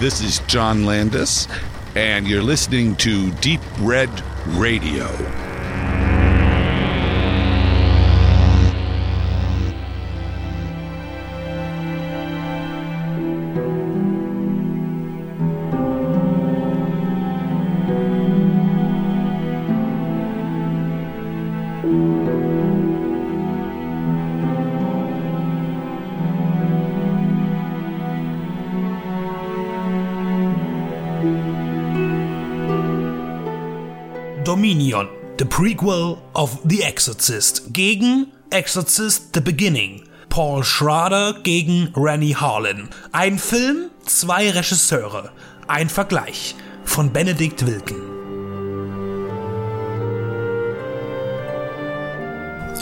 This is John Landis, and you're listening to Deep Red Radio. Dominion, the prequel of The Exorcist, gegen Exorcist The Beginning. Paul Schrader gegen Rennie Harlan. Ein Film, zwei Regisseure. Ein Vergleich von Benedikt Wilken.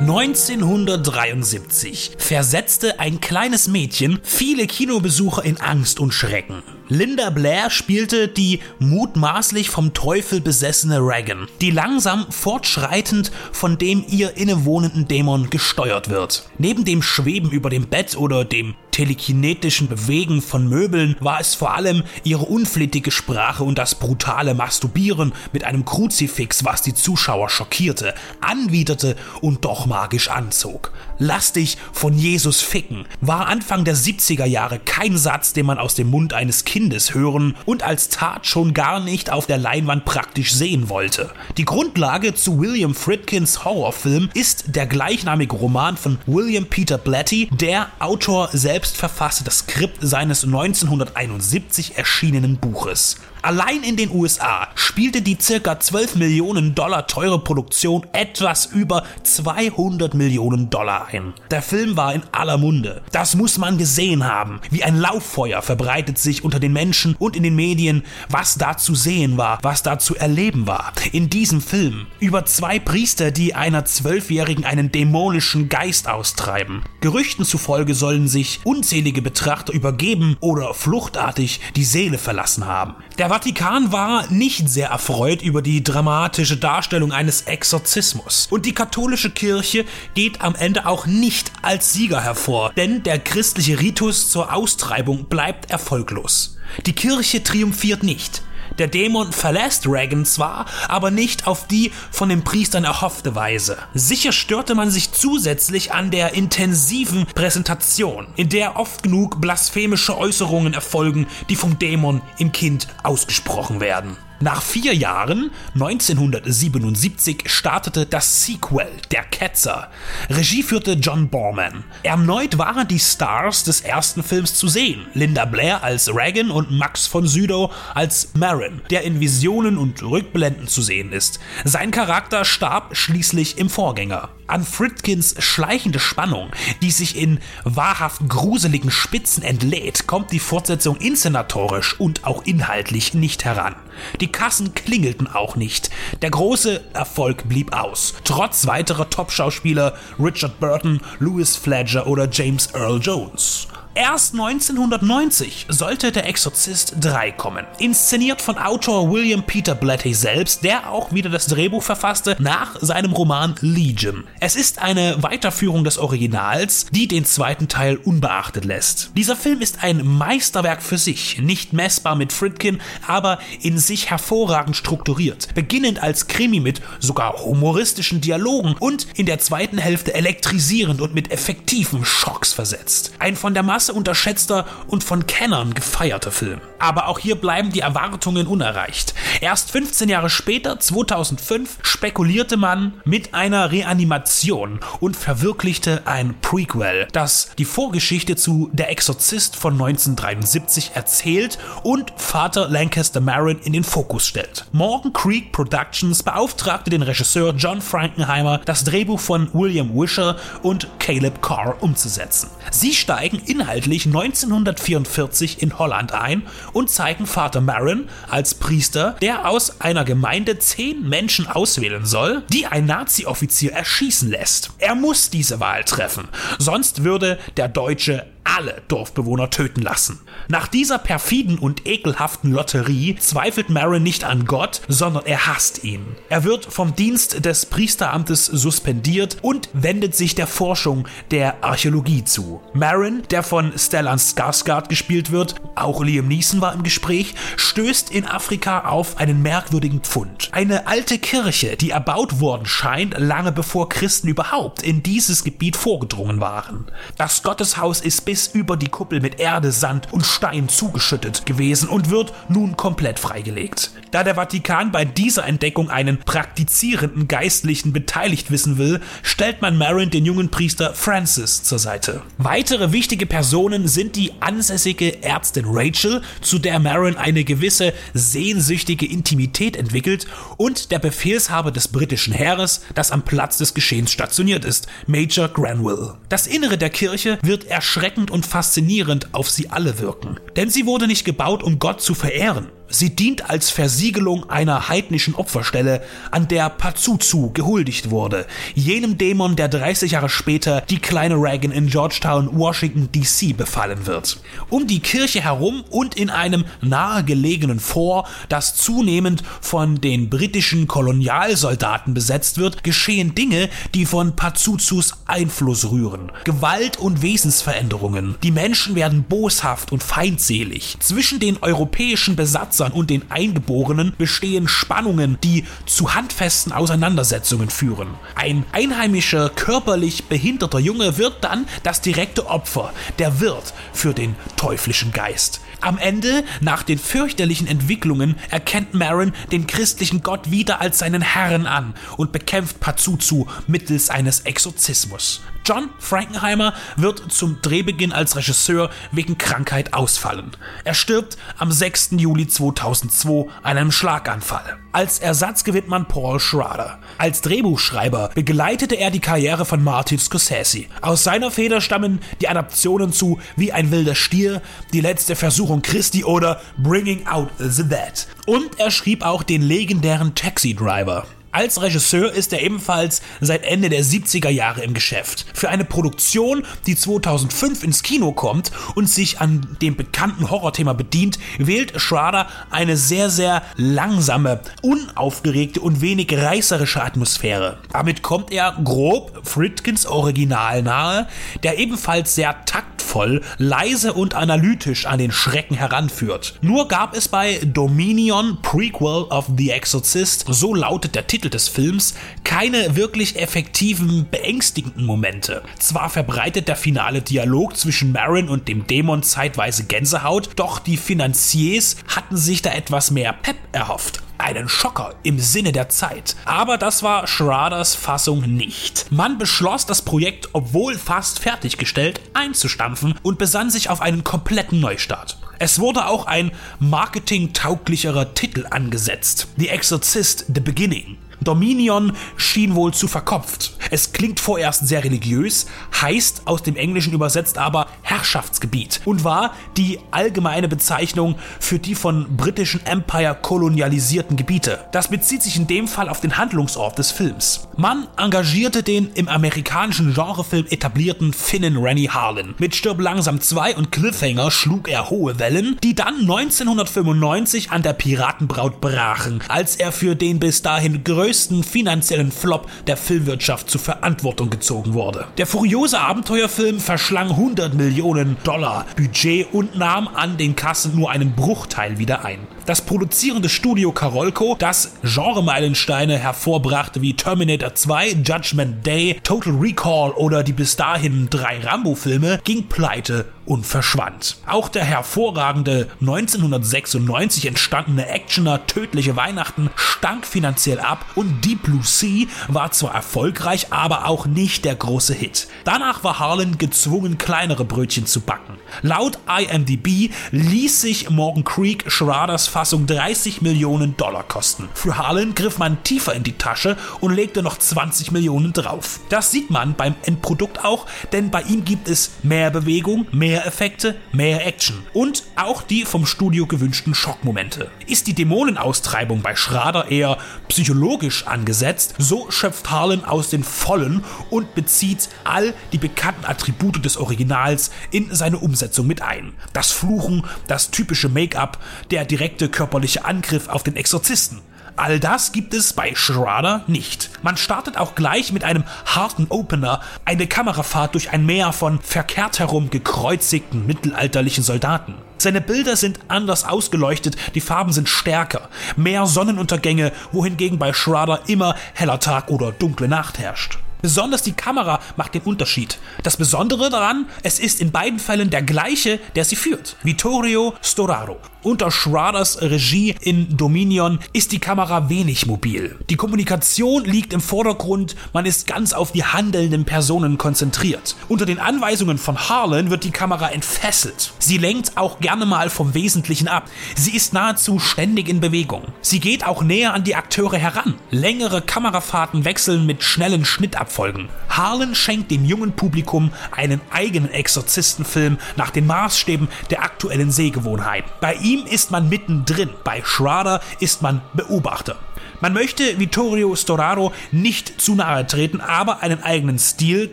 1973 versetzte ein kleines Mädchen viele Kinobesucher in Angst und Schrecken. Linda Blair spielte die mutmaßlich vom Teufel besessene Reagan, die langsam fortschreitend von dem ihr innewohnenden Dämon gesteuert wird. Neben dem Schweben über dem Bett oder dem telekinetischen Bewegen von Möbeln war es vor allem ihre unflätige Sprache und das brutale Masturbieren mit einem Kruzifix, was die Zuschauer schockierte, anwiderte und doch magisch anzog. Lass dich von Jesus ficken war Anfang der 70er Jahre kein Satz, den man aus dem Mund eines Kindes hören und als Tat schon gar nicht auf der Leinwand praktisch sehen wollte. Die Grundlage zu William Friedkins Horrorfilm ist der gleichnamige Roman von William Peter Blatty, der Autor selbst verfasste das Skript seines 1971 erschienenen Buches. Allein in den USA spielte die circa 12 Millionen Dollar teure Produktion etwas über 200 Millionen Dollar ein. Der Film war in aller Munde. Das muss man gesehen haben. Wie ein Lauffeuer verbreitet sich unter den Menschen und in den Medien, was da zu sehen war, was da zu erleben war. In diesem Film über zwei Priester, die einer Zwölfjährigen einen dämonischen Geist austreiben. Gerüchten zufolge sollen sich unzählige Betrachter übergeben oder fluchtartig die Seele verlassen haben. Der Vatikan war nicht sehr erfreut über die dramatische Darstellung eines Exorzismus. Und die katholische Kirche geht am Ende auch nicht als Sieger hervor, denn der christliche Ritus zur Austreibung bleibt erfolglos. Die Kirche triumphiert nicht. Der Dämon verlässt Reagan zwar, aber nicht auf die von den Priestern erhoffte Weise. Sicher störte man sich zusätzlich an der intensiven Präsentation, in der oft genug blasphemische Äußerungen erfolgen, die vom Dämon im Kind ausgesprochen werden. Nach vier Jahren, 1977, startete das Sequel, Der Ketzer. Regie führte John Borman. Erneut waren die Stars des ersten Films zu sehen. Linda Blair als Reagan und Max von Sydow als Marin, der in Visionen und Rückblenden zu sehen ist. Sein Charakter starb schließlich im Vorgänger. An Fritkins schleichende Spannung, die sich in wahrhaft gruseligen Spitzen entlädt, kommt die Fortsetzung inszenatorisch und auch inhaltlich nicht heran. Die Kassen klingelten auch nicht. Der große Erfolg blieb aus. Trotz weiterer Top-Schauspieler Richard Burton, Louis Fledger oder James Earl Jones. Erst 1990 sollte Der Exorzist 3 kommen. Inszeniert von Autor William Peter Blatty selbst, der auch wieder das Drehbuch verfasste nach seinem Roman Legion. Es ist eine Weiterführung des Originals, die den zweiten Teil unbeachtet lässt. Dieser Film ist ein Meisterwerk für sich, nicht messbar mit Fritkin, aber in sich hervorragend strukturiert. Beginnend als Krimi mit sogar humoristischen Dialogen und in der zweiten Hälfte elektrisierend und mit effektiven Schocks versetzt. Ein von der Masse unterschätzter und von Kennern gefeierter Film. Aber auch hier bleiben die Erwartungen unerreicht. Erst 15 Jahre später, 2005, spekulierte man mit einer Reanimation und verwirklichte ein Prequel, das die Vorgeschichte zu Der Exorzist von 1973 erzählt und Vater Lancaster Marin in den Fokus stellt. Morgan Creek Productions beauftragte den Regisseur John Frankenheimer, das Drehbuch von William Wisher und Caleb Carr umzusetzen. Sie steigen inhaltlich 1944 in Holland ein und zeigen Vater Marin als Priester, der aus einer Gemeinde zehn Menschen auswählen soll, die ein Nazi-Offizier erschießen lässt. Er muss diese Wahl treffen, sonst würde der Deutsche alle Dorfbewohner töten lassen. Nach dieser perfiden und ekelhaften Lotterie zweifelt Marin nicht an Gott, sondern er hasst ihn. Er wird vom Dienst des Priesteramtes suspendiert und wendet sich der Forschung der Archäologie zu. Marin, der von Stellan Skarsgård gespielt wird, auch Liam Neeson war im Gespräch, stößt in Afrika auf einen merkwürdigen Pfund. Eine alte Kirche, die erbaut worden scheint, lange bevor Christen überhaupt in dieses Gebiet vorgedrungen waren. Das Gotteshaus ist bis über die Kuppel mit Erde, Sand und Stein zugeschüttet gewesen und wird nun komplett freigelegt. Da der Vatikan bei dieser Entdeckung einen praktizierenden Geistlichen beteiligt wissen will, stellt man Marin den jungen Priester Francis zur Seite. Weitere wichtige Personen sind die ansässige Ärztin Rachel, zu der Marin eine gewisse sehnsüchtige Intimität entwickelt, und der Befehlshaber des britischen Heeres, das am Platz des Geschehens stationiert ist, Major Granville. Das Innere der Kirche wird erschreckend und faszinierend auf sie alle wirken. Denn sie wurde nicht gebaut, um Gott zu verehren. Sie dient als Versiegelung einer heidnischen Opferstelle, an der Pazuzu gehuldigt wurde, jenem Dämon, der 30 Jahre später die kleine Reagan in Georgetown, Washington DC befallen wird. Um die Kirche herum und in einem nahegelegenen Fort, das zunehmend von den britischen Kolonialsoldaten besetzt wird, geschehen Dinge, die von Pazuzus Einfluss rühren. Gewalt und Wesensveränderungen. Die Menschen werden boshaft und feindselig. Zwischen den europäischen Besatzern und den Eingeborenen bestehen Spannungen, die zu handfesten Auseinandersetzungen führen. Ein einheimischer, körperlich behinderter Junge wird dann das direkte Opfer, der Wirt für den teuflischen Geist. Am Ende, nach den fürchterlichen Entwicklungen, erkennt Marin den christlichen Gott wieder als seinen Herrn an und bekämpft Pazuzu mittels eines Exorzismus. John Frankenheimer wird zum Drehbeginn als Regisseur wegen Krankheit ausfallen. Er stirbt am 6. Juli 2002 an einem Schlaganfall. Als Ersatz gewinnt man Paul Schrader. Als Drehbuchschreiber begleitete er die Karriere von Martin Scorsese. Aus seiner Feder stammen die Adaptionen zu Wie ein wilder Stier, Die letzte Versuchung Christi oder Bringing Out the Dead. Und er schrieb auch den legendären Taxi Driver. Als Regisseur ist er ebenfalls seit Ende der 70er Jahre im Geschäft. Für eine Produktion, die 2005 ins Kino kommt und sich an dem bekannten Horrorthema bedient, wählt Schrader eine sehr, sehr langsame, unaufgeregte und wenig reißerische Atmosphäre. Damit kommt er grob Fritkins Original nahe, der ebenfalls sehr taktvoll, leise und analytisch an den Schrecken heranführt. Nur gab es bei Dominion Prequel of the Exorcist, so lautet der Titel Titel des Films keine wirklich effektiven, beängstigenden Momente. Zwar verbreitet der finale Dialog zwischen Marin und dem Dämon zeitweise Gänsehaut, doch die Finanziers hatten sich da etwas mehr Pep erhofft einen Schocker im Sinne der Zeit. Aber das war Schraders Fassung nicht. Man beschloss, das Projekt, obwohl fast fertiggestellt, einzustampfen und besann sich auf einen kompletten Neustart. Es wurde auch ein marketingtauglicherer Titel angesetzt. The Exorcist The Beginning. Dominion schien wohl zu verkopft. Es klingt vorerst sehr religiös, heißt aus dem Englischen übersetzt aber Herrschaftsgebiet und war die allgemeine Bezeichnung für die von britischen Empire kolonialisierten Gebiete. Das bezieht sich in dem Fall auf den Handlungsort des Films. Man engagierte den im amerikanischen Genrefilm etablierten Finnen Rennie Harlan. Mit Stirb langsam 2 und Cliffhanger schlug er hohe Wellen, die dann 1995 an der Piratenbraut brachen, als er für den bis dahin größten finanziellen Flop der Filmwirtschaft zur Verantwortung gezogen wurde. Der furiose Abenteuerfilm verschlang 100 Millionen Dollar Budget und nahm an den Kassen nur einen Bruchteil wieder ein. Das produzierende Studio Karolko, das Genre-Meilensteine hervorbrachte wie Terminator 2, Judgment Day, Total Recall oder die bis dahin drei Rambo-Filme, ging pleite und verschwand. Auch der hervorragende 1996 entstandene Actioner Tödliche Weihnachten stank finanziell ab und Deep Blue Sea war zwar erfolgreich, aber auch nicht der große Hit. Danach war Harlan gezwungen, kleinere Brötchen zu backen. Laut IMDb ließ sich Morgan Creek Schraders Fassung 30 Millionen Dollar kosten. Für Harlan griff man tiefer in die Tasche und legte noch 20 Millionen drauf. Das sieht man beim Endprodukt auch, denn bei ihm gibt es mehr Bewegung, mehr mehr Effekte, mehr Action und auch die vom Studio gewünschten Schockmomente. Ist die Dämonenaustreibung bei Schrader eher psychologisch angesetzt, so schöpft Harlan aus den Vollen und bezieht all die bekannten Attribute des Originals in seine Umsetzung mit ein. Das Fluchen, das typische Make-up, der direkte körperliche Angriff auf den Exorzisten. All das gibt es bei Schrader nicht. Man startet auch gleich mit einem harten Opener, eine Kamerafahrt durch ein Meer von verkehrt herum gekreuzigten mittelalterlichen Soldaten. Seine Bilder sind anders ausgeleuchtet, die Farben sind stärker, mehr Sonnenuntergänge, wohingegen bei Schrader immer heller Tag oder dunkle Nacht herrscht. Besonders die Kamera macht den Unterschied. Das Besondere daran, es ist in beiden Fällen der gleiche, der sie führt. Vittorio Storaro. Unter Schraders Regie in Dominion ist die Kamera wenig mobil. Die Kommunikation liegt im Vordergrund, man ist ganz auf die handelnden Personen konzentriert. Unter den Anweisungen von Harlan wird die Kamera entfesselt. Sie lenkt auch gerne mal vom Wesentlichen ab. Sie ist nahezu ständig in Bewegung. Sie geht auch näher an die Akteure heran. Längere Kamerafahrten wechseln mit schnellen Schnittabfolgen. Harlan schenkt dem jungen Publikum einen eigenen Exorzistenfilm nach den Maßstäben der aktuellen Sehgewohnheit. Bei ihm ihm ist man mittendrin, bei Schrader ist man Beobachter. Man möchte Vittorio Storaro nicht zu nahe treten, aber einen eigenen Stil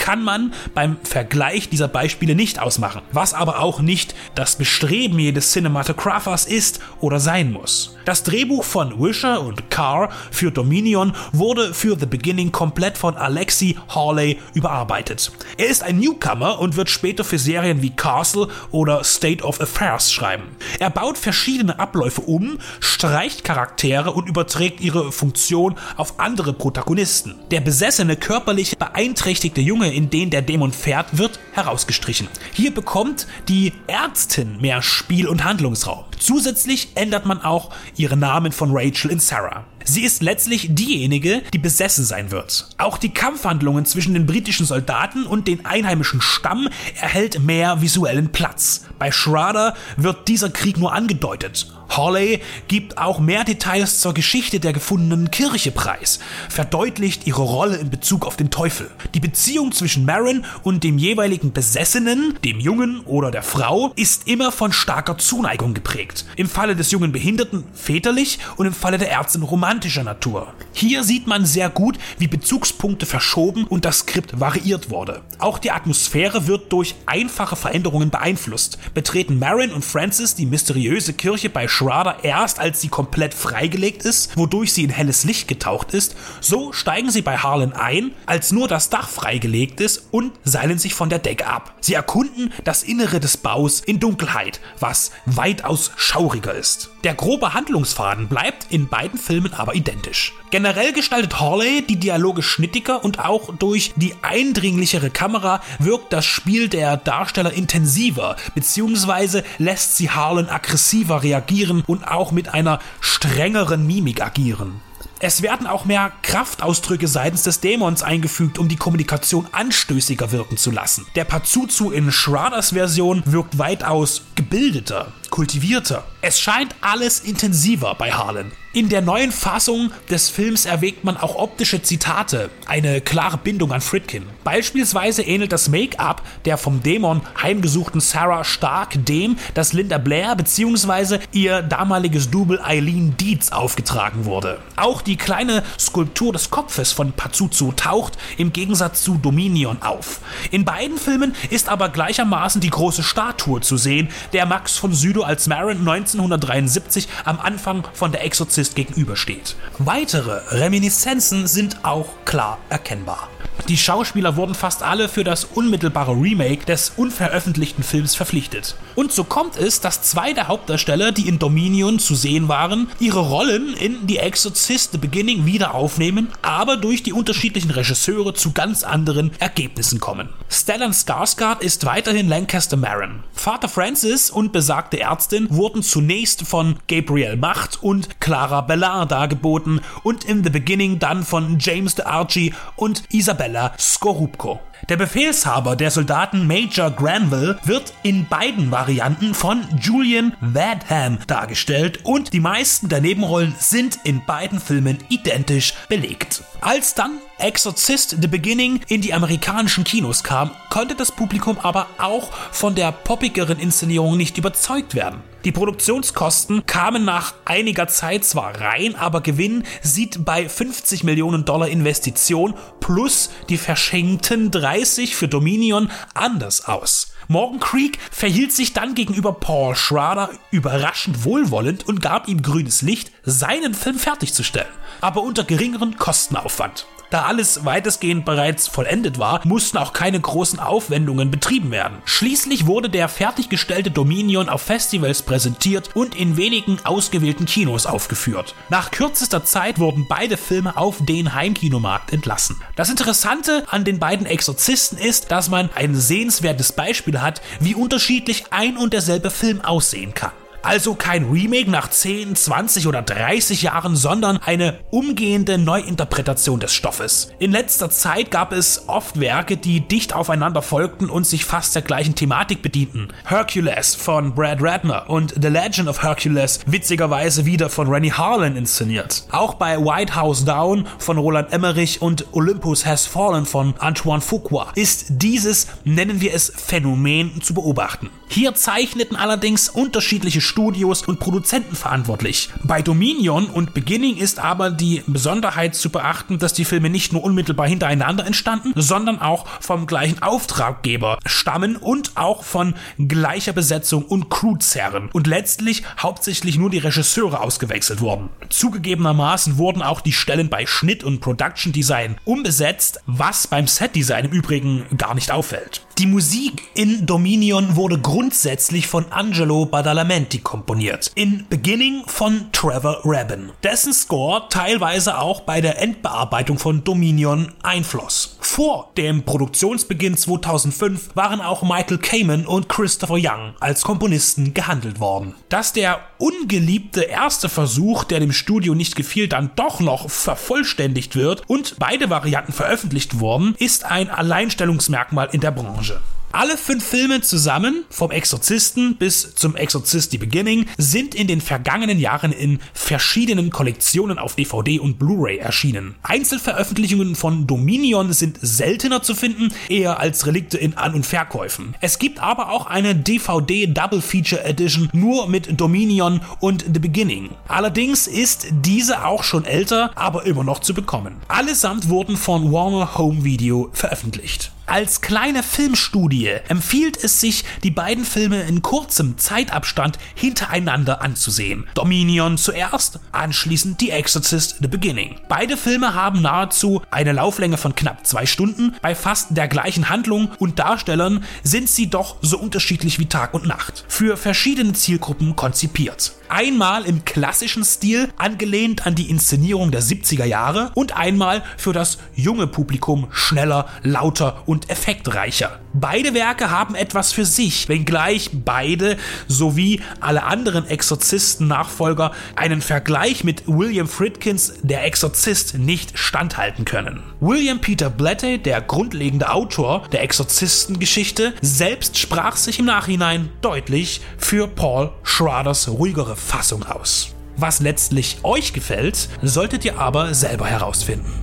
kann man beim Vergleich dieser Beispiele nicht ausmachen, was aber auch nicht das Bestreben jedes Cinematographers ist oder sein muss. Das Drehbuch von Wisher und Carr für Dominion wurde für The Beginning komplett von Alexi Hawley überarbeitet. Er ist ein Newcomer und wird später für Serien wie Castle oder State of Affairs schreiben. Er baut verschiedene Abläufe um, streicht Charaktere und überträgt ihre Funktion auf andere Protagonisten. Der besessene, körperlich beeinträchtigte Junge in denen der Dämon fährt, wird herausgestrichen. Hier bekommt die Ärztin mehr Spiel- und Handlungsraum. Zusätzlich ändert man auch ihre Namen von Rachel in Sarah. Sie ist letztlich diejenige, die besessen sein wird. Auch die Kampfhandlungen zwischen den britischen Soldaten und den einheimischen Stamm erhält mehr visuellen Platz. Bei Schrader wird dieser Krieg nur angedeutet. Hawley gibt auch mehr Details zur Geschichte der gefundenen Kirche preis, verdeutlicht ihre Rolle in Bezug auf den Teufel. Die Beziehung zwischen Marin und dem jeweiligen Besessenen, dem Jungen oder der Frau, ist immer von starker Zuneigung geprägt. Im Falle des jungen Behinderten väterlich und im Falle der Ärztin romantischer Natur. Hier sieht man sehr gut, wie Bezugspunkte verschoben und das Skript variiert wurde. Auch die Atmosphäre wird durch einfache Veränderungen beeinflusst. Betreten Marin und Francis die mysteriöse Kirche bei Shrader erst, als sie komplett freigelegt ist, wodurch sie in helles Licht getaucht ist, so steigen sie bei Harlan ein, als nur das Dach freigelegt ist und seilen sich von der Decke ab. Sie erkunden das Innere des Baus in Dunkelheit, was weitaus schauriger ist. Der grobe Handlungsfaden bleibt in beiden Filmen aber identisch. Generell gestaltet Hawley die Dialoge schnittiger und auch durch die eindringlichere Kamera wirkt das Spiel der Darsteller intensiver, beziehungsweise lässt sie Harlan aggressiver reagieren und auch mit einer strengeren Mimik agieren. Es werden auch mehr Kraftausdrücke seitens des Dämons eingefügt, um die Kommunikation anstößiger wirken zu lassen. Der Pazuzu in Shraders Version wirkt weitaus gebildeter, kultivierter. Es scheint alles intensiver bei Harlan. In der neuen Fassung des Films erwägt man auch optische Zitate, eine klare Bindung an Fritkin. Beispielsweise ähnelt das Make-up der vom Dämon heimgesuchten Sarah stark dem, das Linda Blair bzw. ihr damaliges Double Eileen Dietz aufgetragen wurde. Auch die kleine Skulptur des Kopfes von Pazuzu taucht im Gegensatz zu Dominion auf. In beiden Filmen ist aber gleichermaßen die große Statue zu sehen, der Max von Sydow als Marin 1973 am Anfang von der Polizist gegenübersteht. Weitere Reminiszenzen sind auch klar erkennbar. Die Schauspieler wurden fast alle für das unmittelbare Remake des unveröffentlichten Films verpflichtet. Und so kommt es, dass zwei der Hauptdarsteller, die in Dominion zu sehen waren, ihre Rollen in The Exorcist The Beginning wieder aufnehmen, aber durch die unterschiedlichen Regisseure zu ganz anderen Ergebnissen kommen. Stellan Skarsgård ist weiterhin Lancaster Marin. Vater Francis und besagte Ärztin wurden zunächst von Gabriel Macht und Clara Bellar dargeboten und in The Beginning dann von James de Archie und Isabella Michaela Skorupko. Der Befehlshaber der Soldaten Major Granville wird in beiden Varianten von Julian Vadham dargestellt und die meisten der Nebenrollen sind in beiden Filmen identisch belegt. Als dann Exorcist The Beginning in die amerikanischen Kinos kam, konnte das Publikum aber auch von der poppigeren Inszenierung nicht überzeugt werden. Die Produktionskosten kamen nach einiger Zeit zwar rein, aber Gewinn sieht bei 50 Millionen Dollar Investition plus die verschenkten 30 für Dominion anders aus. Morgan Creek verhielt sich dann gegenüber Paul Schrader überraschend wohlwollend und gab ihm grünes Licht, seinen Film fertigzustellen, aber unter geringeren Kostenaufwand. Da alles weitestgehend bereits vollendet war, mussten auch keine großen Aufwendungen betrieben werden. Schließlich wurde der fertiggestellte Dominion auf Festivals präsentiert und in wenigen ausgewählten Kinos aufgeführt. Nach kürzester Zeit wurden beide Filme auf den Heimkinomarkt entlassen. Das Interessante an den beiden Exorzisten ist, dass man ein sehenswertes Beispiel hat, wie unterschiedlich ein und derselbe Film aussehen kann. Also kein Remake nach 10, 20 oder 30 Jahren, sondern eine umgehende Neuinterpretation des Stoffes. In letzter Zeit gab es oft Werke, die dicht aufeinander folgten und sich fast der gleichen Thematik bedienten. Hercules von Brad Ratner und The Legend of Hercules witzigerweise wieder von Rennie Harlan inszeniert. Auch bei White House Down von Roland Emmerich und Olympus Has Fallen von Antoine Fuqua ist dieses, nennen wir es, Phänomen zu beobachten. Hier zeichneten allerdings unterschiedliche Studios und Produzenten verantwortlich. Bei Dominion und Beginning ist aber die Besonderheit zu beachten, dass die Filme nicht nur unmittelbar hintereinander entstanden, sondern auch vom gleichen Auftraggeber stammen und auch von gleicher Besetzung und Crewzerren und letztlich hauptsächlich nur die Regisseure ausgewechselt wurden. Zugegebenermaßen wurden auch die Stellen bei Schnitt und Production Design umbesetzt, was beim Set Design im Übrigen gar nicht auffällt. Die Musik in Dominion wurde grundsätzlich von Angelo Badalamenti komponiert. In Beginning von Trevor Rabin. Dessen Score teilweise auch bei der Endbearbeitung von Dominion einfloss. Vor dem Produktionsbeginn 2005 waren auch Michael Kamen und Christopher Young als Komponisten gehandelt worden. Dass der ungeliebte erste Versuch, der dem Studio nicht gefiel, dann doch noch vervollständigt wird und beide Varianten veröffentlicht wurden, ist ein Alleinstellungsmerkmal in der Branche. Alle fünf Filme zusammen, vom Exorzisten bis zum Exorzist The Beginning, sind in den vergangenen Jahren in verschiedenen Kollektionen auf DVD und Blu-ray erschienen. Einzelveröffentlichungen von Dominion sind seltener zu finden, eher als Relikte in An- und Verkäufen. Es gibt aber auch eine DVD Double Feature Edition nur mit Dominion und The Beginning. Allerdings ist diese auch schon älter, aber immer noch zu bekommen. Allesamt wurden von Warner Home Video veröffentlicht. Als kleine Filmstudie empfiehlt es sich, die beiden Filme in kurzem Zeitabstand hintereinander anzusehen. Dominion zuerst, anschließend The Exorcist The Beginning. Beide Filme haben nahezu eine Lauflänge von knapp zwei Stunden. Bei fast der gleichen Handlung und Darstellern sind sie doch so unterschiedlich wie Tag und Nacht. Für verschiedene Zielgruppen konzipiert. Einmal im klassischen Stil, angelehnt an die Inszenierung der 70er Jahre und einmal für das junge Publikum schneller, lauter und effektreicher. Beide Werke haben etwas für sich, wenngleich beide sowie alle anderen Exorzisten-Nachfolger einen Vergleich mit William Friedkins Der Exorzist nicht standhalten können. William Peter Blatty, der grundlegende Autor der Exorzistengeschichte, selbst sprach sich im Nachhinein deutlich für Paul Schraders ruhigere Fassung aus. Was letztlich euch gefällt, solltet ihr aber selber herausfinden.